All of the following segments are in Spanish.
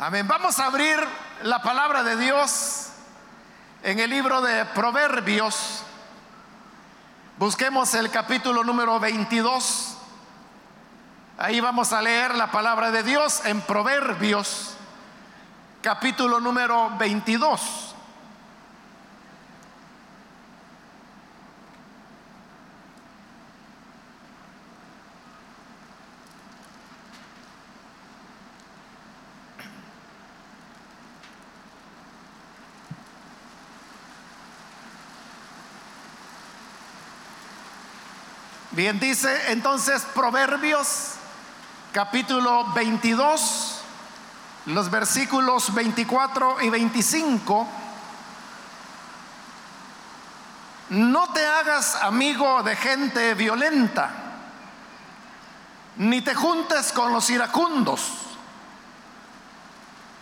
Amén. Vamos a abrir la palabra de Dios en el libro de Proverbios. Busquemos el capítulo número 22. Ahí vamos a leer la palabra de Dios en Proverbios, capítulo número 22. Bien, dice entonces Proverbios capítulo 22, los versículos 24 y 25. No te hagas amigo de gente violenta, ni te juntes con los iracundos.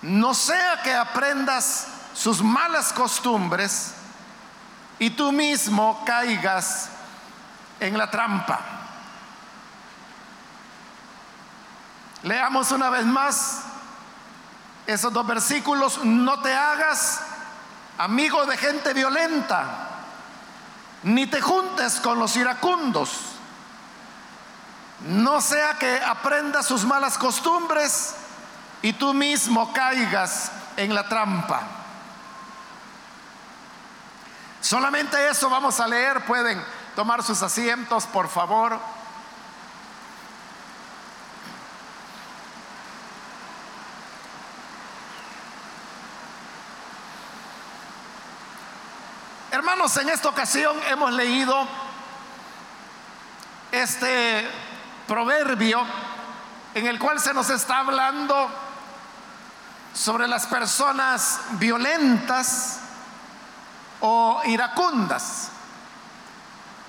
No sea que aprendas sus malas costumbres y tú mismo caigas en la trampa. Leamos una vez más esos dos versículos. No te hagas amigo de gente violenta, ni te juntes con los iracundos. No sea que aprendas sus malas costumbres y tú mismo caigas en la trampa. Solamente eso vamos a leer. Pueden tomar sus asientos, por favor. Hermanos, en esta ocasión hemos leído este proverbio en el cual se nos está hablando sobre las personas violentas o iracundas.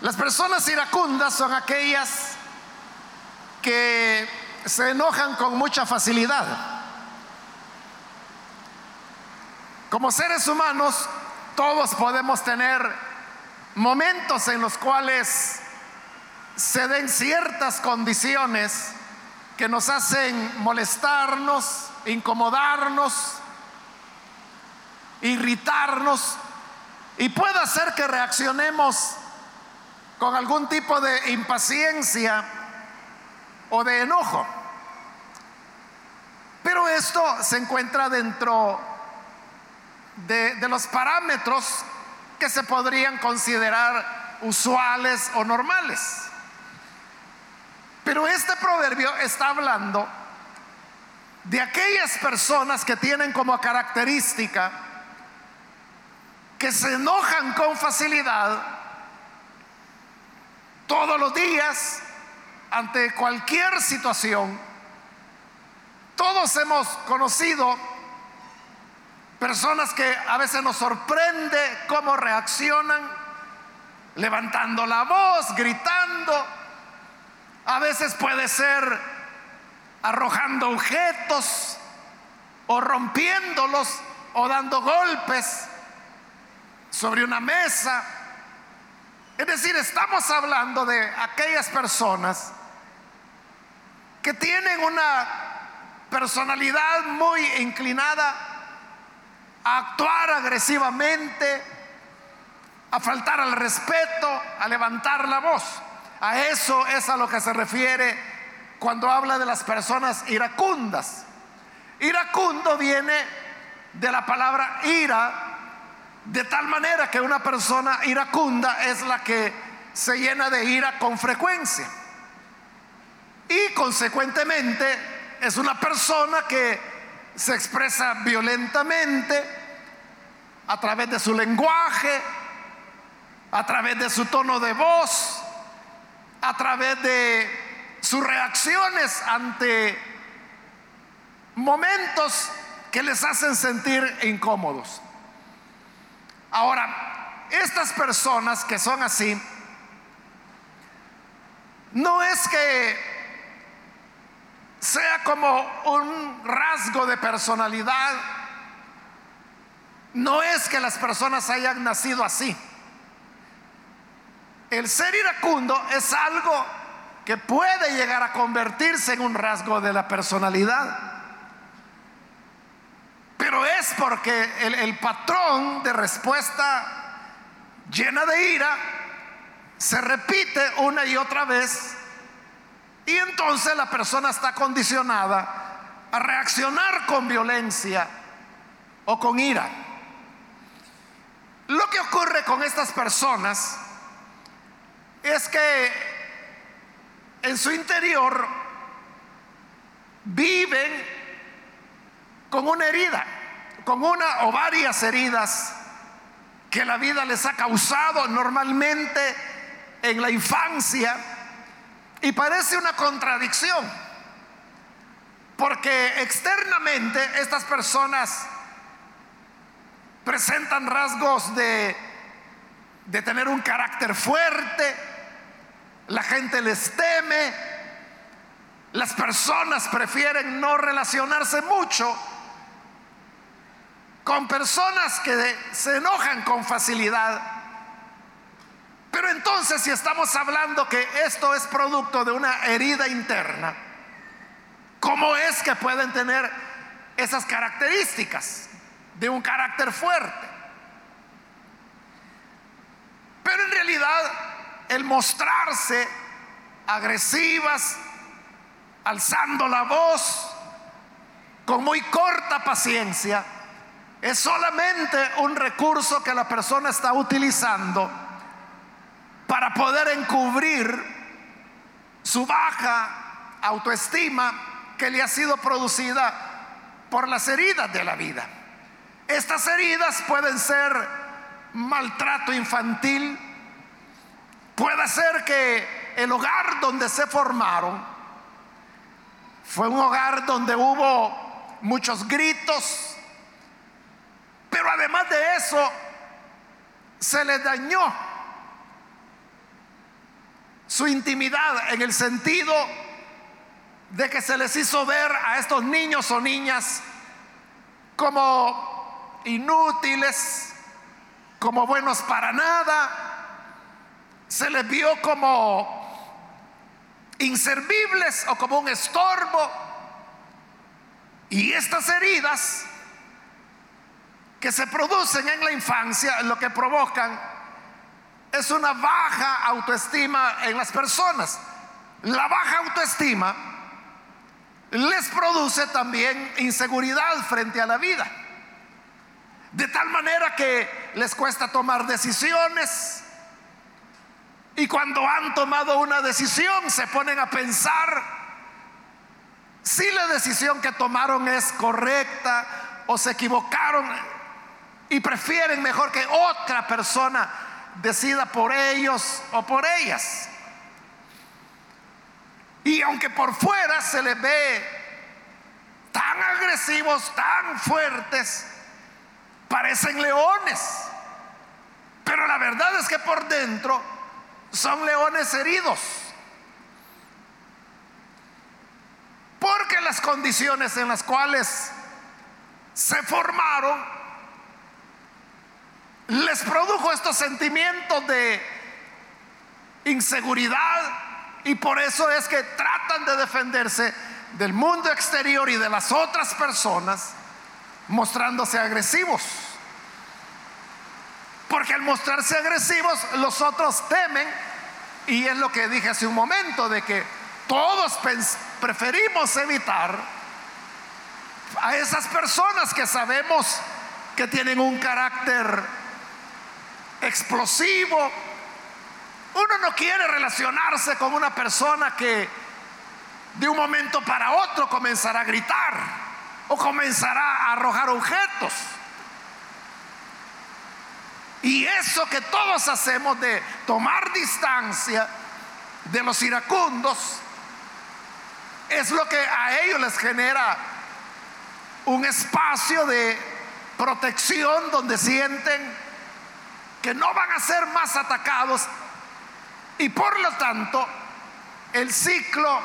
Las personas iracundas son aquellas que se enojan con mucha facilidad. Como seres humanos, todos podemos tener momentos en los cuales se den ciertas condiciones que nos hacen molestarnos, incomodarnos, irritarnos y puede hacer que reaccionemos con algún tipo de impaciencia o de enojo. Pero esto se encuentra dentro de, los parámetros que se podrían considerar usuales o normales. Pero este proverbio está hablando de aquellas personas que tienen como característica que se enojan con facilidad todos los días, ante cualquier situación, todos hemos conocido personas que a veces nos sorprende cómo reaccionan, levantando la voz, gritando, a veces puede ser arrojando objetos o rompiéndolos o dando golpes sobre una mesa es decir, estamos hablando de aquellas personas que tienen una personalidad muy inclinada a actuar agresivamente, a faltar al respeto, a levantar la voz. A eso es a lo que se refiere cuando habla de las personas iracundas. Iracundo viene de la palabra ira, de tal manera que una persona iracunda es la que se llena de ira con frecuencia. Y consecuentemente es una persona que se expresa violentamente a través de su lenguaje, a través de su tono de voz, a través de sus reacciones ante momentos que les hacen sentir incómodos. Ahora, estas personas que son así, no es que sea como un rasgo de personalidad, no es que las personas hayan nacido así. El ser iracundo es algo que puede llegar a convertirse en un rasgo de la personalidad. Es porque el patrón de respuesta llena de ira se repite una y otra vez y entonces la persona está condicionada a reaccionar con violencia o con ira. Lo que ocurre con estas personas es que en su interior viven con una herida, con una o varias heridas que la vida les ha causado normalmente en la infancia. Y parece una contradicción, porque externamente estas personas presentan rasgos de, de tener un carácter fuerte, la gente les teme, las personas prefieren no relacionarse mucho con personas que se enojan con facilidad. Pero entonces si estamos hablando que esto es producto de una herida interna, ¿cómo es que pueden tener esas características? de un carácter fuerte. Pero en realidad el mostrarse agresivas, alzando la voz, con muy corta paciencia, es solamente un recurso que la persona está utilizando para poder encubrir su baja autoestima que le ha sido producida por las heridas de la vida. Estas heridas pueden ser maltrato infantil, puede ser que el hogar donde se formaron fue un hogar donde hubo muchos gritos, pero además de eso se les dañó su intimidad en el sentido de que se les hizo ver a estos niños o niñas como inútiles, como buenos para nada, se les vio como inservibles o como un estorbo. Y estas heridas que se producen en la infancia lo que provocan es una baja autoestima en las personas. La baja autoestima les produce también inseguridad frente a la vida. De tal manera que les cuesta tomar decisiones. Y cuando han tomado una decisión se ponen a pensar si la decisión que tomaron es correcta o se equivocaron y prefieren mejor que otra persona decida por ellos o por ellas. Y aunque por fuera se les ve tan agresivos, tan fuertes, parecen leones, pero la verdad es que por dentro son leones heridos. Porque las condiciones en las cuales se formaron les produjo estos sentimientos de inseguridad y por eso es que tratan de defenderse del mundo exterior y de las otras personas mostrándose agresivos. Porque al mostrarse agresivos, los otros temen, y es lo que dije hace un momento, de que todos preferimos evitar a esas personas que sabemos que tienen un carácter explosivo. Uno no quiere relacionarse con una persona que de un momento para otro comenzará a gritar o comenzará a arrojar objetos. Y eso que todos hacemos de tomar distancia de los iracundos es lo que a ellos les genera un espacio de protección donde sienten que no van a ser más atacados y por lo tanto el ciclo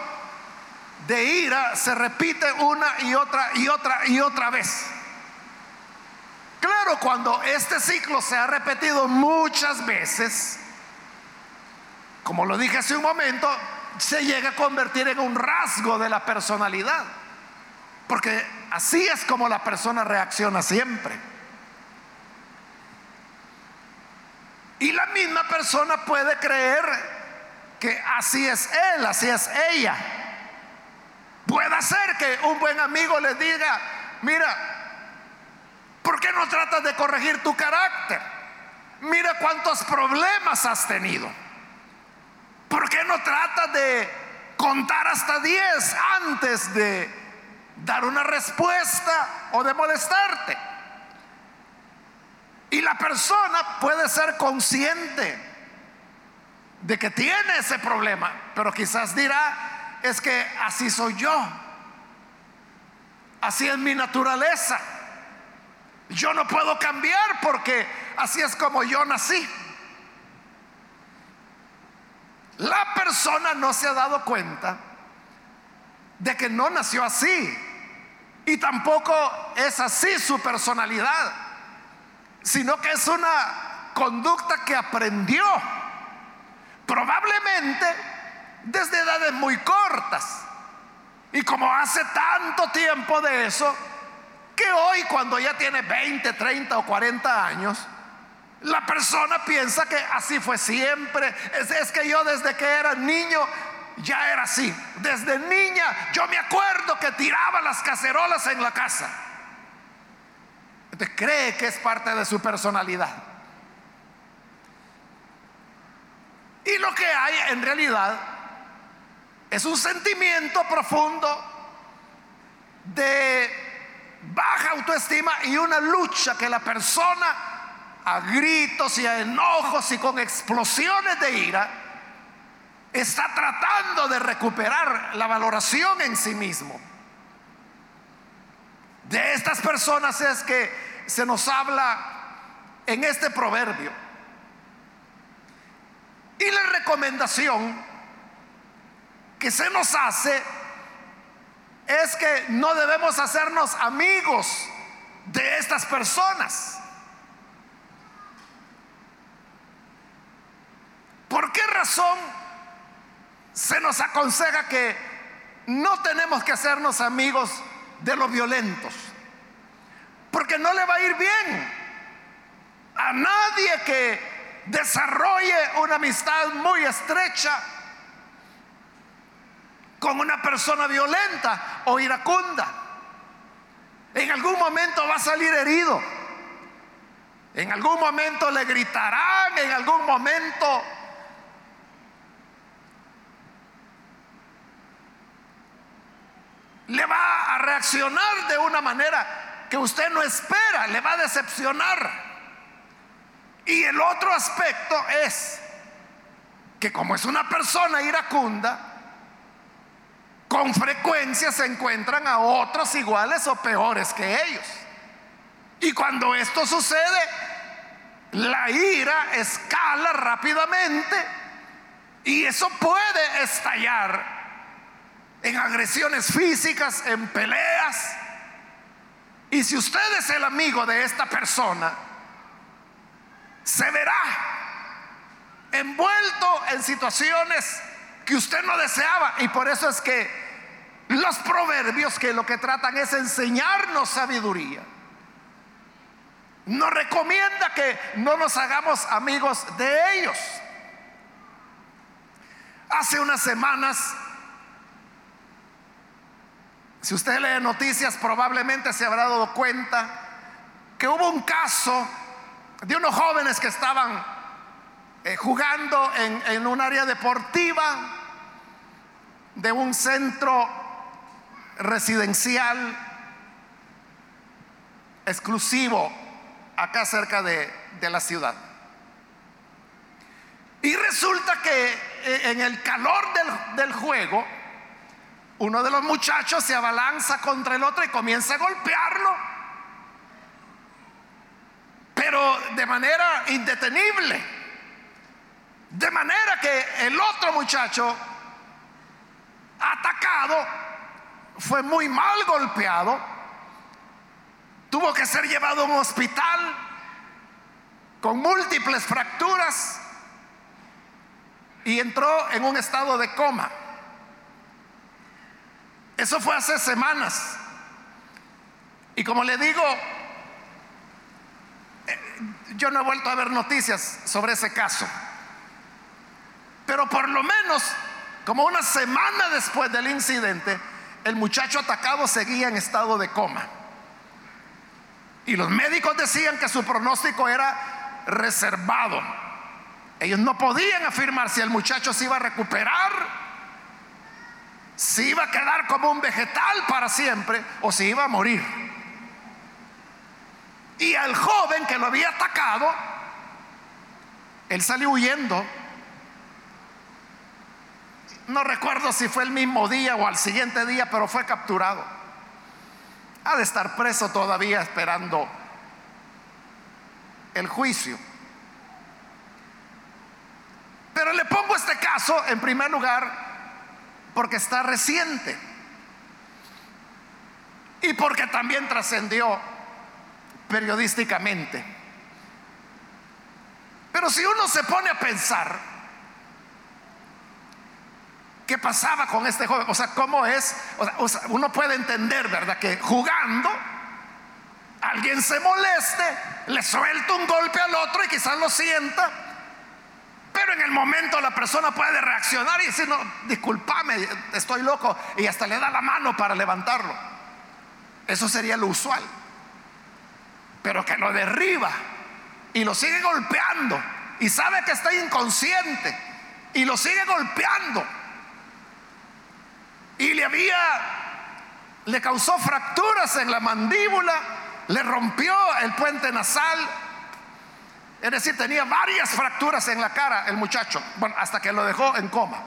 de ira se repite una y otra y otra y otra vez. Claro, cuando este ciclo se ha repetido muchas veces, como lo dije hace un momento, se llega a convertir en un rasgo de la personalidad. Porque así es como la persona reacciona siempre. Y la misma persona puede creer que así es él, así es ella. Puede ser que un buen amigo le diga, mira, ¿por qué no tratas de corregir tu carácter? Mira cuántos problemas has tenido. ¿Por qué no tratas de contar hasta 10 antes de dar una respuesta o de molestarte? Y la persona puede ser consciente de que tiene ese problema, pero quizás dirá, es que así soy yo, así es mi naturaleza, yo no puedo cambiar porque así es como yo nací. La persona no se ha dado cuenta de que no nació así. Y tampoco es así su personalidad, sino que es una conducta que aprendió probablemente desde edades muy cortas. Y como hace tanto tiempo de eso, que hoy cuando ya tiene 20, 30 o 40 años, la persona piensa que así fue siempre. Es, que yo desde que era niño ya era así. Desde niña yo me acuerdo que tiraba las cacerolas en la casa. Te cree que es parte de su personalidad. Y lo que hay en realidad es un sentimiento profundo de baja autoestima y una lucha que la persona a gritos y a enojos y con explosiones de ira, está tratando de recuperar la valoración en sí mismo. De estas personas es que se nos habla en este proverbio. Y la recomendación que se nos hace es que no debemos hacernos amigos de estas personas. ¿Por qué razón se nos aconseja que no tenemos que hacernos amigos de los violentos? Porque no le va a ir bien a nadie que desarrolle una amistad muy estrecha con una persona violenta o iracunda. En algún momento va a salir herido. En algún momento le gritarán, en algún momento le va a de una manera que usted no espera, le va a decepcionar. Y el otro aspecto es que como es una persona iracunda, con frecuencia se encuentran a otros iguales o peores que ellos. Y cuando esto sucede, la ira escala rápidamente y eso puede estallar en agresiones físicas, en peleas. Y si usted es el amigo de esta persona, se verá envuelto en situaciones que usted no deseaba. Y por eso es que los proverbios que lo que tratan es enseñarnos sabiduría. Nos recomienda que no nos hagamos amigos de ellos. Hace unas semanas si usted lee noticias, probablemente se habrá dado cuenta que hubo un caso de unos jóvenes que estaban eh, jugando en, en un área deportiva de un centro residencial exclusivo acá cerca de, de, la ciudad. Y resulta que eh, en el calor del, del juego, uno de los muchachos se abalanza contra el otro y comienza a golpearlo, pero de manera indetenible. De manera que el otro muchacho atacado fue muy mal golpeado, tuvo que ser llevado a un hospital con múltiples fracturas y entró en un estado de coma. Eso fue hace semanas. Y como le digo, eh, yo no he vuelto a ver noticias sobre ese caso. Pero por lo menos, como una semana después del incidente, el muchacho atacado seguía en estado de coma. Y los médicos decían que su pronóstico era reservado. Ellos no podían afirmar si el muchacho se iba a recuperar, si iba a quedar como un vegetal para siempre o si iba a morir. Y al joven que lo había atacado, él salió huyendo. No recuerdo si fue el mismo día o al siguiente día, pero fue capturado. Ha de estar preso todavía esperando el juicio. Pero le pongo este caso en primer lugar porque está reciente y porque también trascendió periodísticamente. Pero si uno se pone a pensar, ¿qué pasaba con este joven? O sea, ¿cómo es? O sea, uno puede entender, ¿verdad? Que jugando, alguien se moleste, le suelta un golpe al otro y quizás lo sienta. Pero en el momento la persona puede reaccionar y decir, no, discúlpame, estoy loco. Y hasta le da la mano para levantarlo. Eso sería lo usual pero que lo derriba y lo sigue golpeando y sabe que está inconsciente y lo sigue golpeando y le había le causó fracturas en la mandíbula, le rompió el puente nasal, es decir, tenía varias fracturas en la cara el muchacho, bueno, hasta que lo dejó en coma,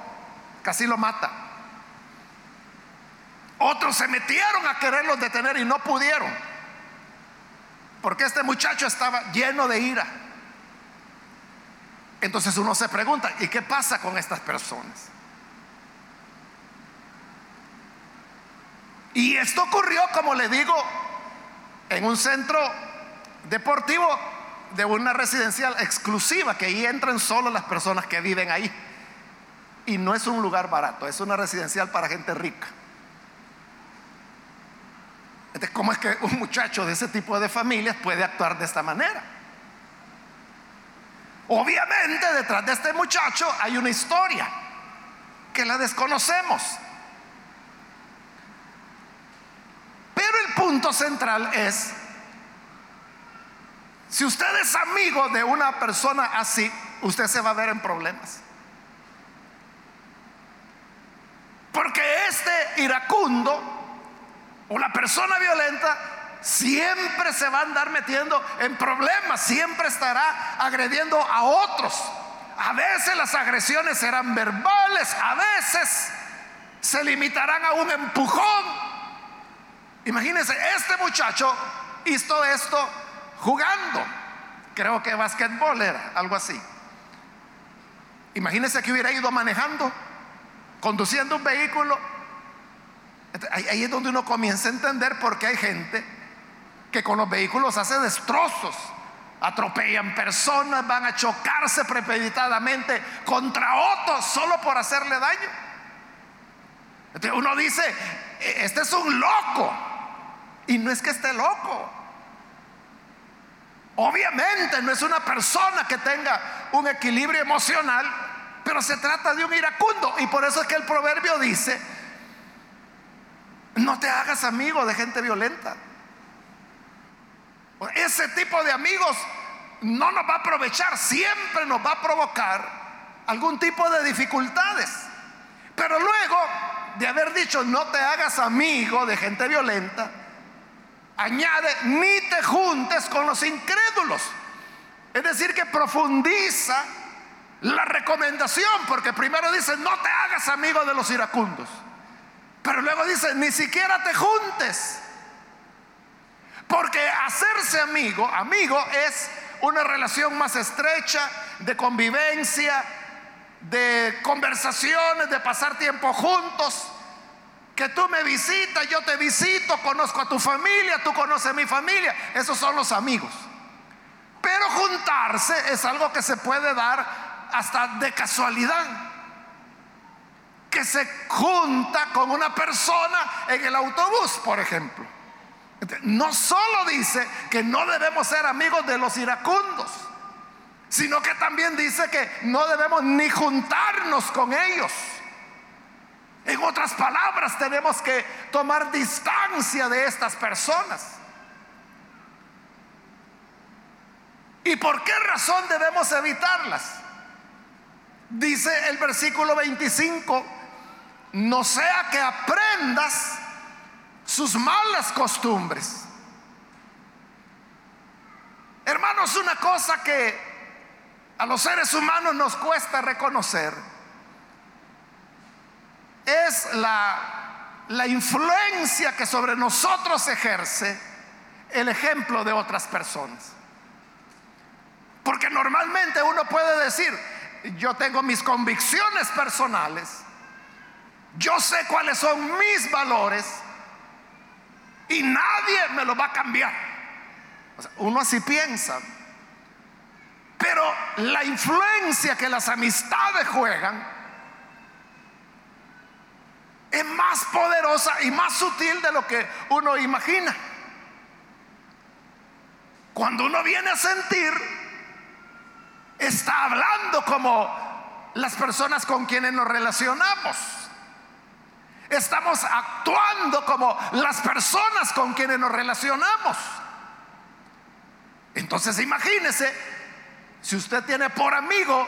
casi lo mata. Otros se metieron a quererlos detener y no pudieron porque este muchacho estaba lleno de ira. Entonces uno se pregunta, ¿y qué pasa con estas personas? Y esto ocurrió, como le digo, en un centro deportivo de una residencial exclusiva, que ahí entran solo las personas que viven ahí. Y no es un lugar barato, es una residencial para gente rica. Entonces, ¿cómo es que un muchacho de ese tipo de familias puede actuar de esta manera? Obviamente detrás de este muchacho hay una historia que la desconocemos. Pero el punto central es, si usted es amigo de una persona así, usted se va a ver en problemas. Porque este iracundo o la persona violenta siempre se va a andar metiendo en problemas, siempre estará agrediendo a otros. A veces las agresiones serán verbales, a veces se limitarán a un empujón. Imagínense, este muchacho hizo esto jugando. Creo que basquetbol era, algo así. Imagínense que hubiera ido manejando, conduciendo un vehículo Ahí es donde uno comienza a entender por qué hay gente que con los vehículos hace destrozos, atropellan personas, van a chocarse premeditadamente contra otros solo por hacerle daño. Uno dice, e, este es un loco. Y no es que esté loco. Obviamente no es una persona que tenga un equilibrio emocional, pero se trata de un iracundo. Y por eso es que el proverbio dice, no te hagas amigo de gente violenta. Ese tipo de amigos no nos va a aprovechar, siempre nos va a provocar algún tipo de dificultades. Pero luego de haber dicho no te hagas amigo de gente violenta, añade ni te juntes con los incrédulos. Es decir, que profundiza la recomendación, porque primero dice no te hagas amigo de los iracundos. Pero luego dice, ni siquiera te juntes. Porque hacerse amigo, amigo es una relación más estrecha de convivencia, de conversaciones, de pasar tiempo juntos. Que tú me visitas, yo te visito, conozco a tu familia, tú conoces a mi familia. Esos son los amigos. Pero juntarse es algo que se puede dar hasta de casualidad que se junta con una persona en el autobús, por ejemplo. No solo dice que no debemos ser amigos de los iracundos, sino que también dice que no debemos ni juntarnos con ellos. En otras palabras, tenemos que tomar distancia de estas personas. ¿Y por qué razón debemos evitarlas? Dice el versículo 25, no sea que aprendas sus malas costumbres. Hermanos, una cosa que a los seres humanos nos cuesta reconocer es la, la influencia que sobre nosotros ejerce el ejemplo de otras personas. Porque normalmente uno puede decir, yo tengo mis convicciones personales, yo sé cuáles son mis valores y nadie me lo va a cambiar. uno así piensa. Pero la influencia que las amistades juegan es más poderosa y más sutil de lo que uno imagina. Cuando uno viene a sentir está hablando como las personas con quienes nos relacionamos. Estamos actuando como las personas con quienes nos relacionamos. Entonces imagínese, si usted tiene por amigo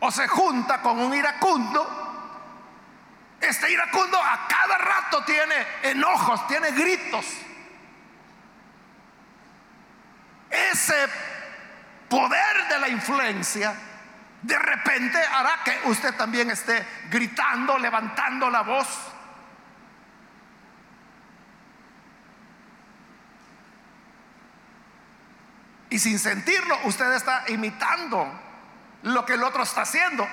o se junta con un iracundo, este iracundo a cada rato tiene enojos, tiene gritos. Ese poder de la influencia de repente hará que usted también esté gritando, levantando la voz. Y sin sentirlo, usted está imitando lo que el otro está haciendo.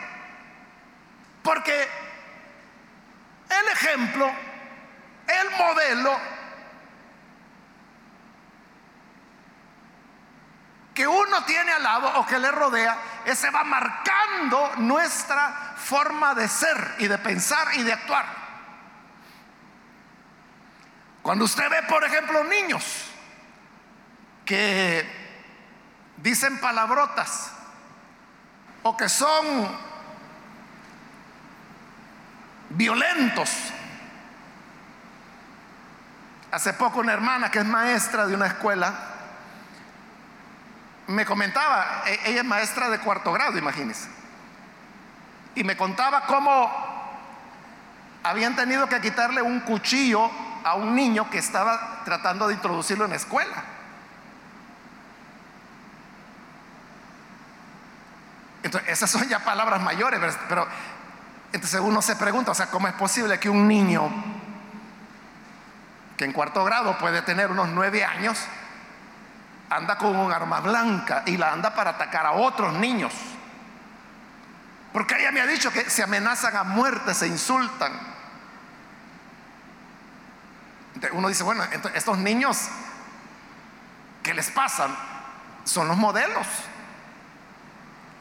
Porque el ejemplo, el modelo que uno tiene al lado o que le rodea, ese va marcando nuestra forma de ser y de pensar y de actuar. Cuando usted ve, por ejemplo, niños que dicen palabrotas o que son violentos. Hace poco una hermana que es maestra de una escuela me comentaba, e-, ella es maestra de cuarto grado, imagínense, y me contaba cómo habían tenido que quitarle un cuchillo a un niño que estaba tratando de introducirlo en la escuela. Entonces, esas son ya palabras mayores, pero entonces uno se pregunta, o sea, ¿cómo es posible que un niño que en cuarto grado puede tener unos nueve años, anda con un arma blanca y la anda para atacar a otros niños. Porque ella me ha dicho que se amenazan a muerte, se insultan. Uno dice, bueno, estos niños, ¿qué les pasan? Son los modelos.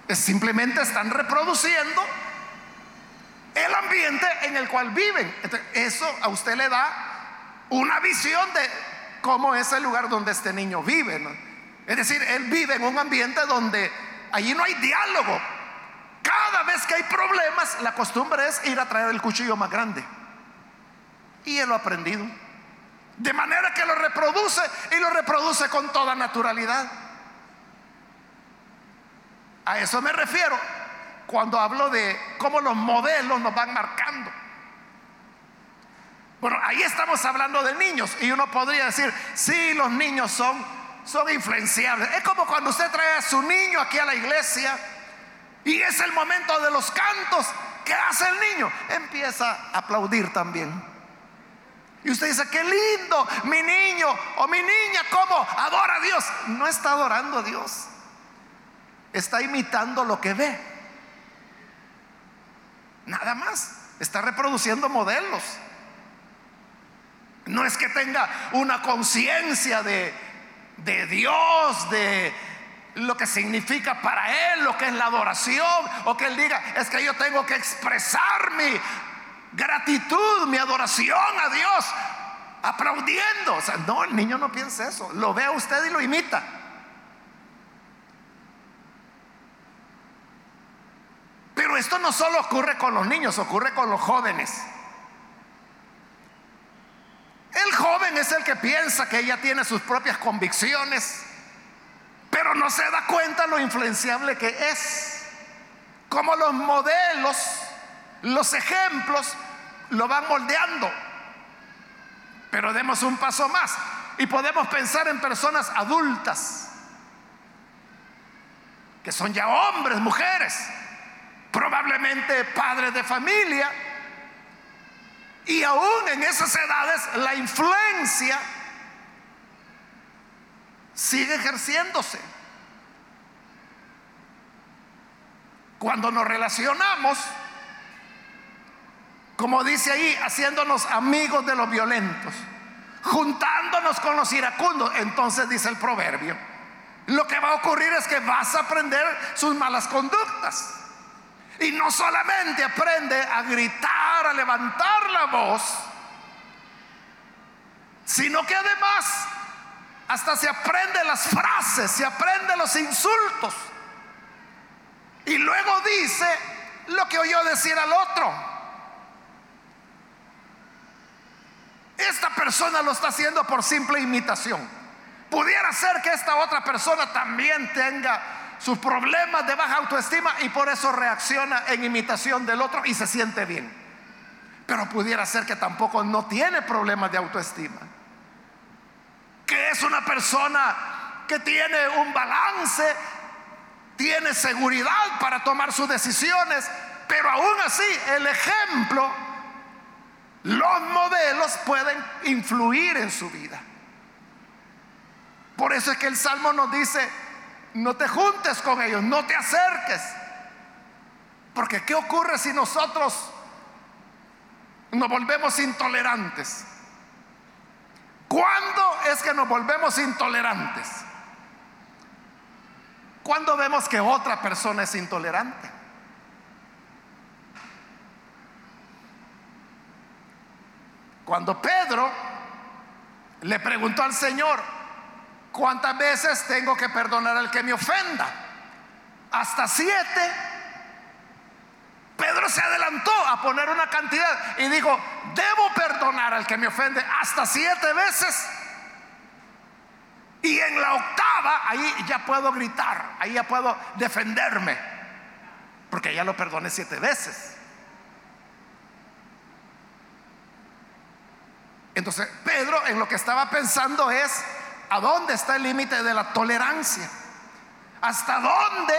simplemente están reproduciendo el ambiente en el cual viven. eso a usted le da una visión de cómo es el lugar donde este niño vive. Es decir, él vive en un ambiente donde allí no hay diálogo. Cada vez que hay problemas, la costumbre es ir a traer el cuchillo más grande. Y él lo ha aprendido. De manera que lo reproduce y lo reproduce con toda naturalidad. A eso me refiero cuando hablo de cómo los modelos nos van marcando. Bueno, ahí estamos hablando de niños y uno podría decir, sí, los niños son, son influenciables. Es como cuando usted trae a su niño aquí a la iglesia y es el momento de los cantos. ¿Qué hace el niño? Empieza a aplaudir también. Y usted dice, qué lindo, mi niño o mi niña, ¿cómo adora a Dios? No está adorando a Dios. Está imitando lo que ve. Nada más. Está reproduciendo modelos. No es que tenga una conciencia de, Dios, de lo que significa para Él, lo que es la adoración, o que Él diga, es que yo tengo que expresar mi gratitud, mi adoración a Dios aplaudiendo. No, el niño no piensa eso. Lo ve a usted y lo imita. Pero esto no solo ocurre con los niños, ocurre con los jóvenes. El joven es el que piensa que ella tiene sus propias convicciones, pero no se da cuenta lo influenciable que es. Como los modelos, los ejemplos lo van moldeando. Pero demos un paso más y podemos pensar en personas adultas, que son ya hombres, mujeres, probablemente padres de familia, y aún en esas edades la influencia sigue ejerciéndose. Cuando nos relacionamos, como dice ahí, haciéndonos amigos de los violentos, juntándonos con los iracundos, entonces dice el proverbio, lo que va a ocurrir es que vas a aprender sus malas conductas. Y no solamente aprende a gritar, a levantar la voz, sino que además hasta se aprende las frases, se aprende los insultos. Y luego dice lo que oyó decir al otro. Esta persona lo está haciendo por simple imitación. Pudiera ser que esta otra persona también tenga sus problemas de baja autoestima y por eso reacciona en imitación del otro y se siente bien. Pero pudiera ser que tampoco no tiene problemas de autoestima. Que es una persona que tiene un balance, tiene seguridad para tomar sus decisiones, pero aún así el ejemplo, los modelos pueden influir en su vida. Por eso es que el Salmo nos dice, no te juntes con ellos, no te acerques. Porque ¿qué ocurre si nosotros nos volvemos intolerantes? ¿Cuándo es que nos volvemos intolerantes? Cuando vemos que otra persona es intolerante. Cuando Pedro le preguntó al Señor, ¿Cuántas veces tengo que perdonar al que me ofenda? Hasta siete. Pedro se adelantó a poner una cantidad y dijo, debo perdonar al que me ofende hasta siete veces. Y en la octava, ahí ya puedo gritar, ahí ya puedo defenderme, porque ya lo perdoné siete veces. Entonces, Pedro en lo que estaba pensando es, ¿A dónde está el límite de la tolerancia? ¿Hasta dónde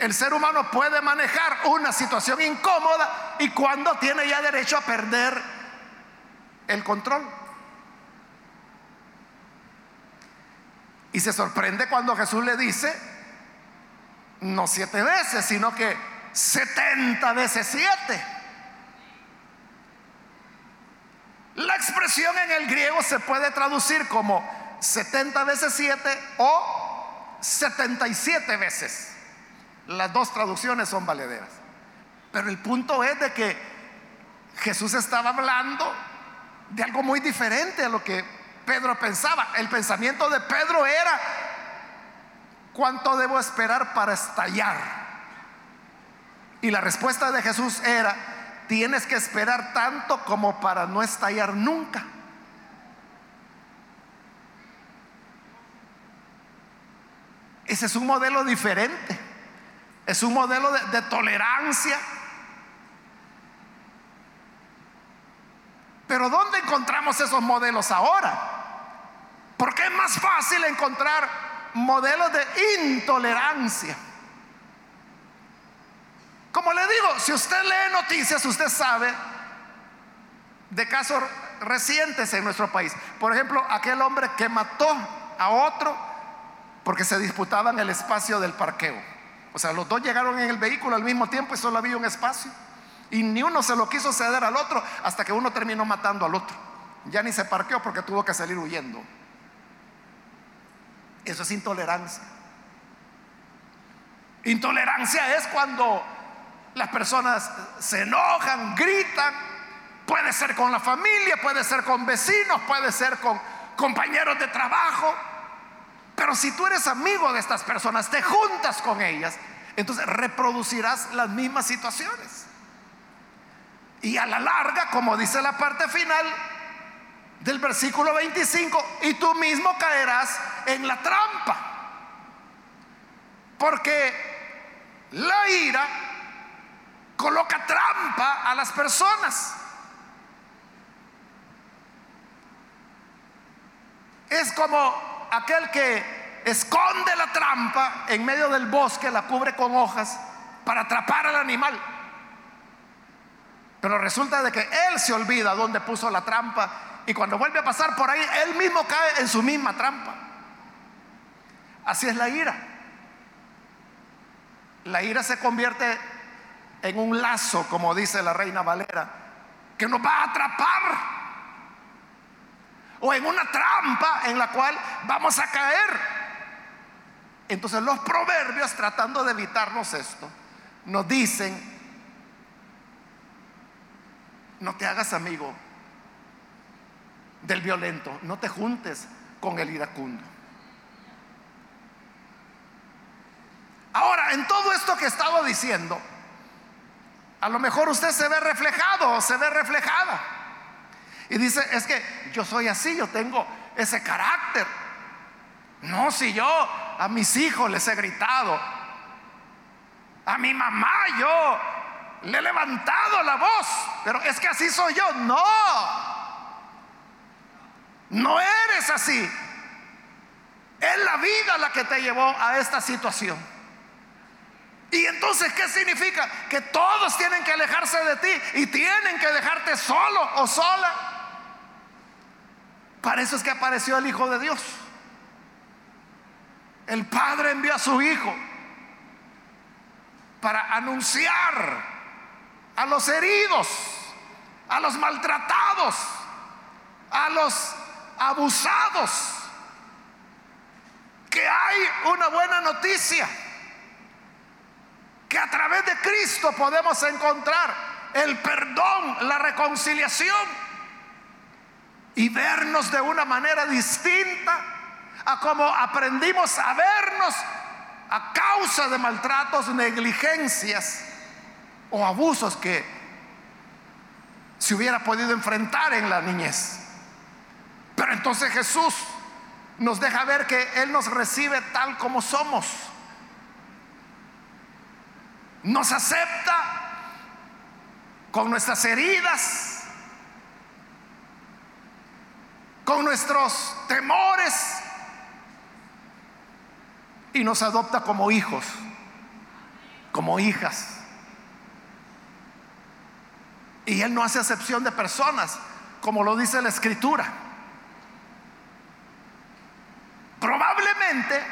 el ser humano puede manejar una situación incómoda y cuándo tiene ya derecho a perder el control? Y se sorprende cuando Jesús le dice, no siete veces, sino que setenta veces siete. La expresión en el griego se puede traducir como 70 veces 7 o 77 veces. Las dos traducciones son valederas. Pero el punto es de que Jesús estaba hablando de algo muy diferente a lo que Pedro pensaba. El pensamiento de Pedro era, ¿cuánto debo esperar para estallar? Y la respuesta de Jesús era, tienes que esperar tanto como para no estallar nunca. Ese es un modelo diferente. Es un modelo de, tolerancia. Pero ¿dónde encontramos esos modelos ahora? Porque es más fácil encontrar modelos de intolerancia. Como le digo, si usted lee noticias, usted sabe de casos recientes en nuestro país. Por ejemplo, aquel hombre que mató a otro porque se disputaban el espacio del parqueo. O sea, los dos llegaron en el vehículo al mismo tiempo y solo había un espacio. Y ni uno se lo quiso ceder al otro hasta que uno terminó matando al otro. Ya ni se parqueó porque tuvo que salir huyendo. Eso es intolerancia. Intolerancia es cuando las personas se enojan, gritan Puede ser con la familia, puede ser con vecinos, puede ser con compañeros de trabajo. Pero si tú eres amigo de estas personas, te juntas con ellas, entonces reproducirás las mismas situaciones. Y a la larga, como dice la parte final del versículo 25, y tú mismo caerás en la trampa. Porque la ira coloca trampa a las personas. Es como aquel que esconde la trampa en medio del bosque, la cubre con hojas para atrapar al animal. Pero resulta de que él se olvida dónde puso la trampa y cuando vuelve a pasar por ahí, él mismo cae en su misma trampa. Así es la ira. La ira se convierte en un lazo, como dice la reina Valera, que nos va a atrapar. O en una trampa en la cual vamos a caer. Entonces los proverbios, tratando de evitarnos esto, nos dicen no te hagas amigo del violento, no te juntes con el iracundo. Ahora, en todo esto que he estado diciendo, a lo mejor usted se ve reflejado o se ve reflejada. Y dice, es que yo soy así, yo tengo ese carácter. No, si yo a mis hijos les he gritado, a mi mamá yo le he levantado la voz, pero es que así soy yo. No, no eres así. Es la vida la que te llevó a esta situación. Y entonces, ¿qué significa? Que todos tienen que alejarse de ti y tienen que dejarte solo o sola. Para eso es que apareció el Hijo de Dios. El Padre envió a su Hijo para anunciar a los heridos, a los maltratados, a los abusados, que hay una buena noticia, que a través de Cristo podemos encontrar el perdón, la reconciliación y vernos de una manera distinta a como aprendimos a vernos a causa de maltratos, negligencias o abusos que se hubiera podido enfrentar en la niñez. Pero entonces Jesús nos deja ver que Él nos recibe tal como somos. Nos acepta con nuestras heridas, con nuestros temores y nos adopta como hijos, como hijas. Y Él no hace excepción de personas, como lo dice la Escritura. Probablemente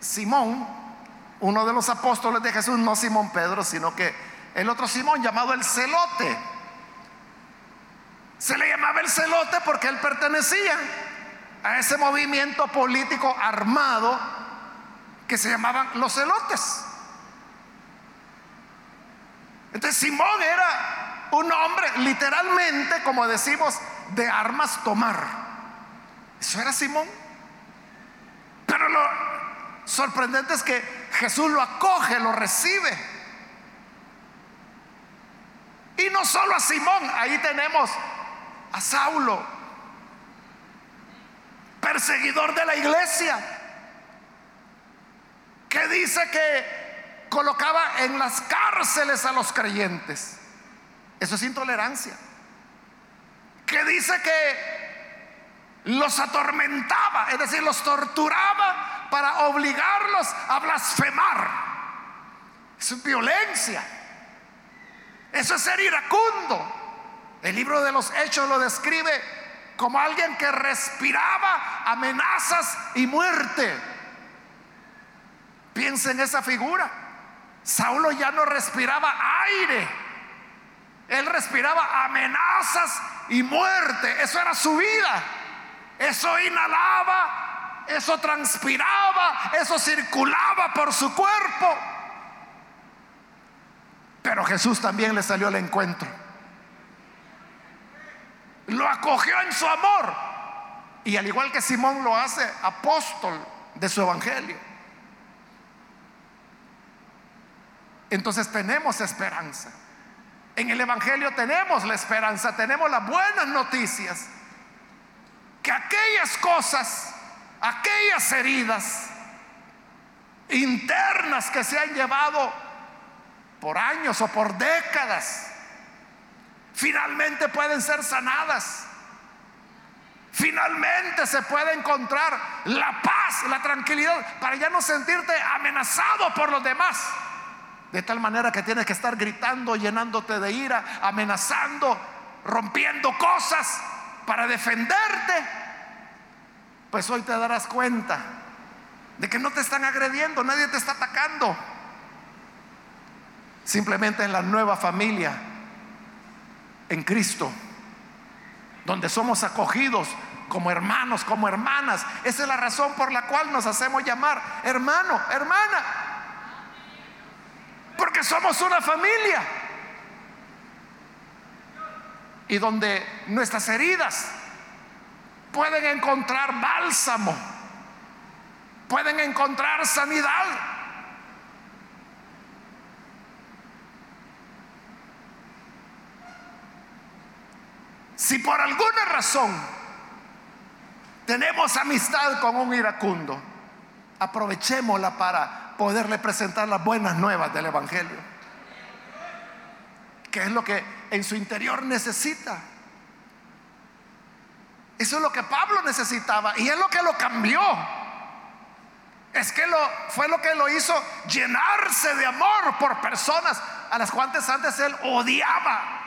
Simón, uno de los apóstoles de Jesús, no Simón Pedro, sino que el otro Simón llamado el celote. Se le llamaba el celote porque él pertenecía a ese movimiento político armado que se llamaban los celotes. Entonces Simón era un hombre literalmente, como decimos, de armas tomar. Eso era Simón. Pero lo sorprendente es que Jesús lo acoge, lo recibe. Y no solo a Simón, ahí tenemos a Saulo, perseguidor de la iglesia, que dice que colocaba en las cárceles a los creyentes. Eso es intolerancia. Que dice que los atormentaba, es decir, los torturaba para obligarlos a blasfemar. Es violencia. Eso es ser iracundo. El libro de los Hechos lo describe como alguien que respiraba amenazas y muerte. Piensa en esa figura. Saulo ya no respiraba aire él respiraba amenazas y muerte. Eso era su vida. Eso inhalaba, eso transpiraba, eso circulaba por su cuerpo. Pero Jesús también le salió al encuentro. Lo acogió en su amor. Y al igual que Simón lo hace, apóstol de su evangelio. Entonces tenemos esperanza. En el Evangelio tenemos la esperanza, tenemos las buenas noticias. Que aquellas cosas, aquellas heridas internas que se han llevado por años o por décadas, finalmente pueden ser sanadas. Finalmente se puede encontrar la paz, la tranquilidad, para ya no sentirte amenazado por los demás. De tal manera que tienes que estar gritando, llenándote de ira, amenazando, rompiendo cosas para defenderte. Pues hoy te darás cuenta de que no te están agrediendo, nadie te está atacando. Simplemente en la nueva familia, en Cristo, donde somos acogidos como hermanos, como hermanas. Esa es la razón por la cual nos hacemos llamar hermano, hermana. Porque somos una familia. Y donde nuestras heridas pueden encontrar bálsamo, pueden encontrar sanidad. Si por alguna razón tenemos amistad con un iracundo, aprovechémosla para poderle presentar las buenas nuevas del Evangelio. Que es lo que en su interior necesita. Eso es lo que Pablo necesitaba y es lo que lo cambió. Es que lo, fue lo que lo hizo llenarse de amor por personas a las cuantas antes él odiaba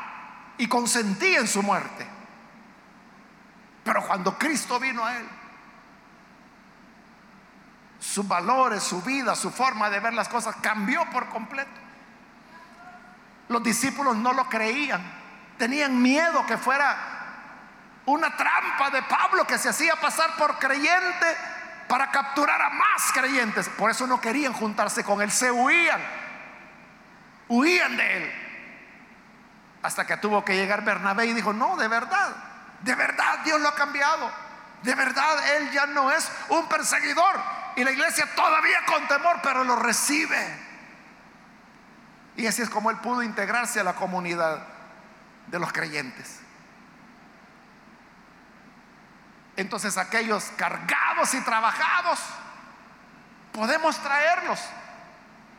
y consentía en su muerte. Pero cuando Cristo vino a él, sus valores, su vida, su forma de ver las cosas cambió por completo. Los discípulos no lo creían, tenían miedo que fuera una trampa de Pablo que se hacía pasar por creyente para capturar a más creyentes. Por eso no querían juntarse con él, se huían, huían de él. Hasta que tuvo que llegar Bernabé y dijo, no, de verdad, de verdad Dios lo ha cambiado. De verdad Él ya no es un perseguidor, y la iglesia todavía con temor, pero lo recibe. Y así es como él pudo integrarse a la comunidad de los creyentes. Entonces aquellos cargados y trabajados, podemos traerlos.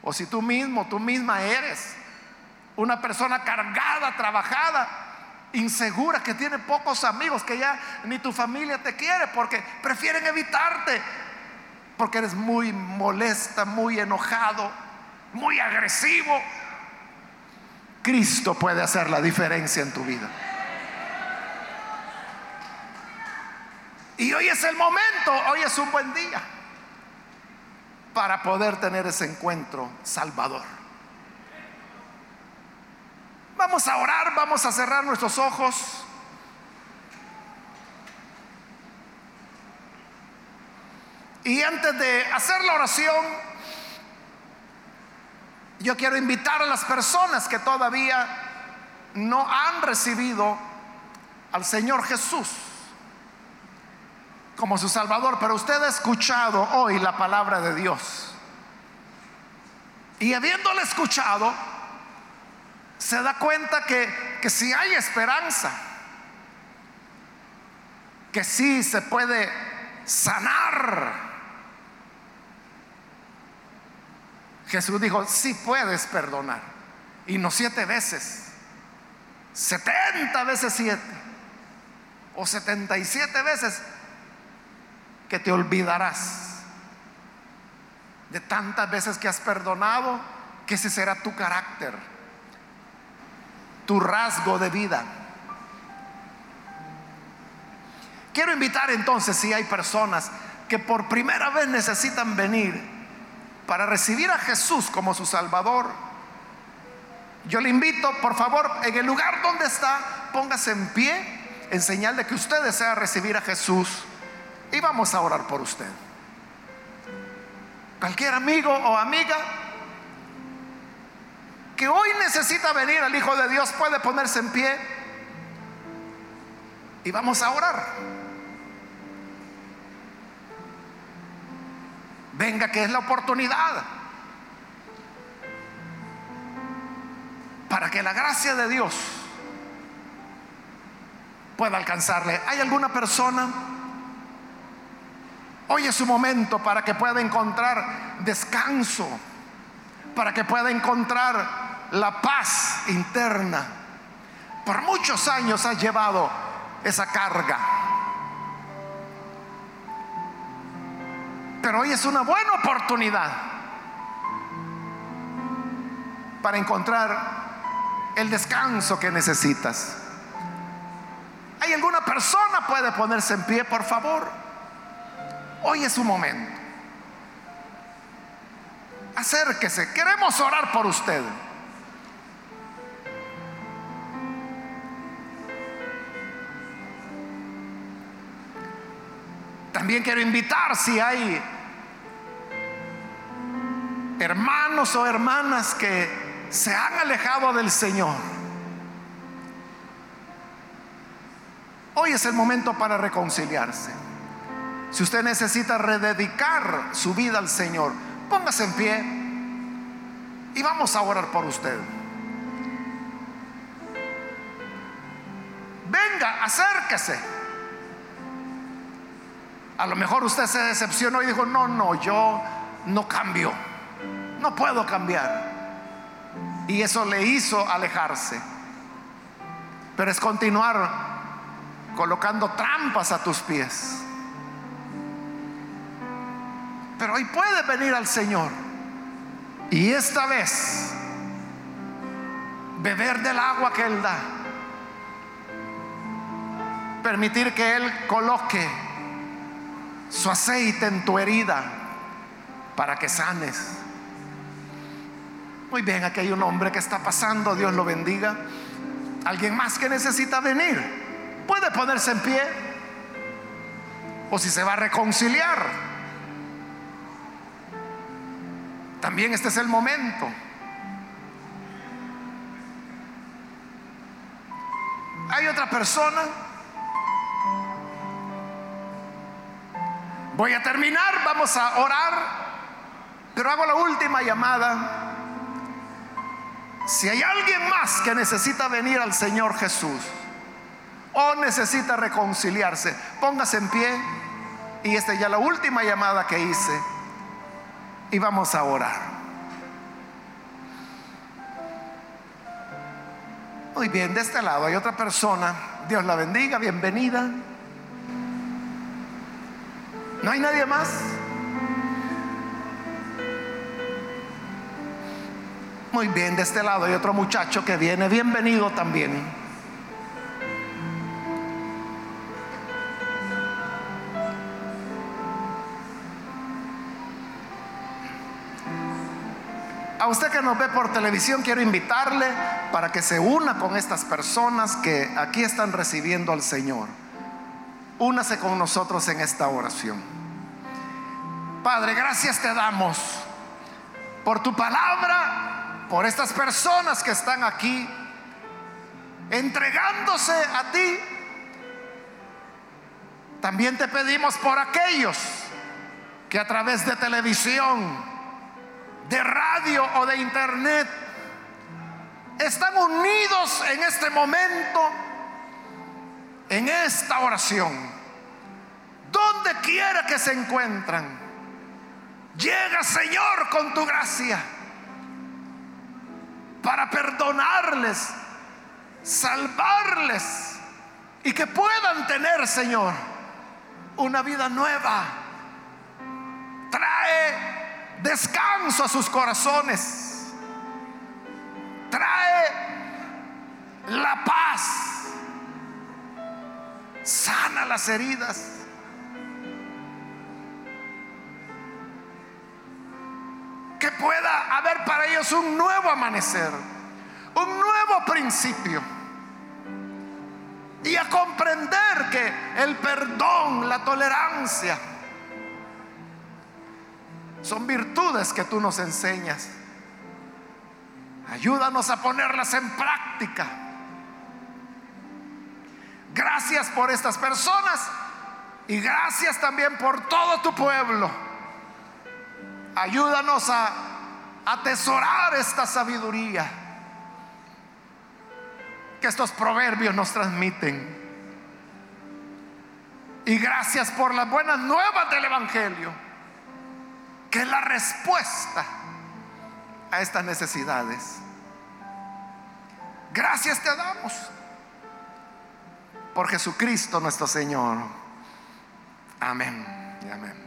O si tú mismo, tú misma eres una persona cargada, trabajada, insegura, que tiene pocos amigos, que ya ni tu familia te quiere porque prefieren evitarte, porque eres muy molesta, muy enojado, muy agresivo, Cristo puede hacer la diferencia en tu vida. Y hoy es el momento, hoy es un buen día para poder tener ese encuentro salvador. Vamos a orar, vamos a cerrar nuestros ojos. Y antes de hacer la oración, yo quiero invitar a las personas que todavía no han recibido al Señor Jesús como su Salvador, pero usted ha escuchado hoy la palabra de Dios. Y habiéndole escuchado, se da cuenta que, que si hay esperanza, que sí se puede sanar Jesús dijo, si puedes perdonar. Y no siete veces, setenta veces siete, o setenta y siete veces que te olvidarás de tantas veces que has perdonado, que ese será tu carácter, tu rasgo de vida. Quiero invitar entonces si hay personas que por primera vez necesitan venir para recibir a Jesús como su Salvador, yo le invito, por favor, en el lugar donde está, póngase en pie en señal de que usted desea recibir a Jesús y vamos a orar por usted. Cualquier amigo o amiga necesita venir al Hijo de Dios puede ponerse en pie y vamos a orar. Venga que es la oportunidad para que la gracia de Dios pueda alcanzarle. ¿Hay alguna persona? Hoy es su momento para que pueda encontrar descanso, para que pueda encontrar la paz interna. Por muchos años ha llevado esa carga. Pero hoy es una buena oportunidad para encontrar el descanso que necesitas. ¿Hay alguna persona puede ponerse en pie, por favor? Hoy es su momento. Acérquese, queremos orar por usted. También quiero invitar si hay hermanos o hermanas que se han alejado del Señor. Hoy es el momento para reconciliarse. Si usted necesita rededicar su vida al Señor, póngase en pie y vamos a orar por usted. Venga, acérquese. A lo mejor usted se decepcionó y dijo, no, no, yo no cambio. No puedo cambiar. Y eso le hizo alejarse. Pero es continuar colocando trampas a tus pies. Pero hoy puedes venir al Señor. Y esta vez beber del agua que Él da. Permitir que Él coloque su aceite en tu herida para que sanes. Muy bien, aquí hay un hombre que está pasando, Dios lo bendiga. Alguien más que necesita venir, puede ponerse en pie. O si se va a reconciliar, también este es el momento. Hay otra persona. Voy a terminar, vamos a orar, pero hago la última llamada si hay alguien más que necesita venir al Señor Jesús o necesita reconciliarse, póngase en pie. Y esta es ya la última llamada que hice. Y vamos a orar. Muy bien, de este lado hay otra persona. Dios la bendiga, bienvenida. ¿No hay nadie más? Muy bien, de este lado hay otro muchacho que viene. Bienvenido también. A usted que nos ve por televisión, quiero invitarle para que se una con estas personas que aquí están recibiendo al Señor. Únase con nosotros en esta oración. Padre, gracias te damos por tu palabra por estas personas que están aquí entregándose a ti. También te pedimos por aquellos que a través de televisión, de radio o de internet están unidos en este momento, en esta oración. Donde quiera que se encuentran, llega Señor con tu gracia para perdonarles, salvarles y que puedan tener, Señor, una vida nueva. Trae descanso a sus corazones. Trae la paz. Sana las heridas. Que pueda haber para ellos un nuevo amanecer, un nuevo principio. Y a comprender que el perdón, la tolerancia, son virtudes que tú nos enseñas. Ayúdanos a ponerlas en práctica. Gracias por estas personas y gracias también por todo tu pueblo. Ayúdanos a atesorar esta sabiduría que estos proverbios nos transmiten. Y gracias por las buenas nuevas del Evangelio, que es la respuesta a estas necesidades. Gracias te damos por Jesucristo nuestro Señor. Amén y amén.